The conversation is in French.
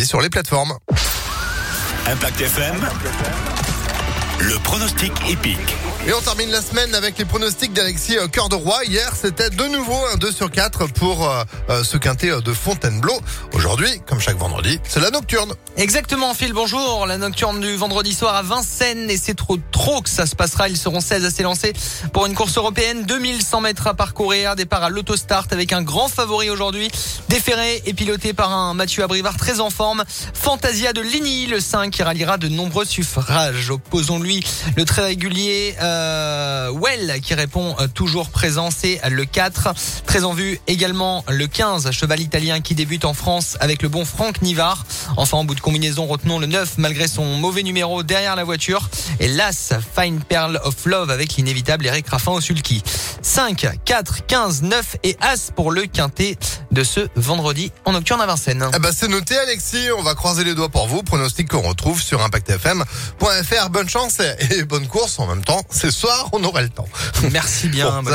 sur les plateformes. Impact FM. Le pronostic épique. Et on termine la semaine avec les pronostics d'Alexis euh, Cœur de Roi. Hier, c'était de nouveau un 2 sur 4 pour euh, euh, ce quintet de Fontainebleau. Aujourd'hui, comme chaque vendredi, c'est la nocturne. Exactement, Phil, bonjour. La nocturne du vendredi soir à Vincennes et c'est trop trop que ça se passera. Ils seront 16 à s'élancer pour une course européenne. 2100 mètres à parcourir. Départ à l'autostart avec un grand favori aujourd'hui. Déferré et piloté par un Mathieu Abrivard très en forme. Fantasia de Ligny, le 5 qui ralliera de nombreux suffrages. Opposons-lui le très régulier Well qui répond euh, toujours présent. C'est le 4. Très en vue également le 15, cheval italien qui débute en France avec le bon Franck Nivard. Enfin, en bout de combinaison, retenons le 9 malgré son mauvais numéro derrière la voiture. Et l'As, Fine Pearl of Love avec l'inévitable Eric Raffin au sulky. 5, 4, 15, 9 et As pour le quintet de ce vendredi en nocturne à Vincennes. Eh ben, c'est noté, Alexis. On va croiser les doigts pour vous. Pronostic qu'on retrouve sur impactfm.fr. Bonne chance et bonne course en même temps. Ce soir, on aura le temps. Merci bien. Bon,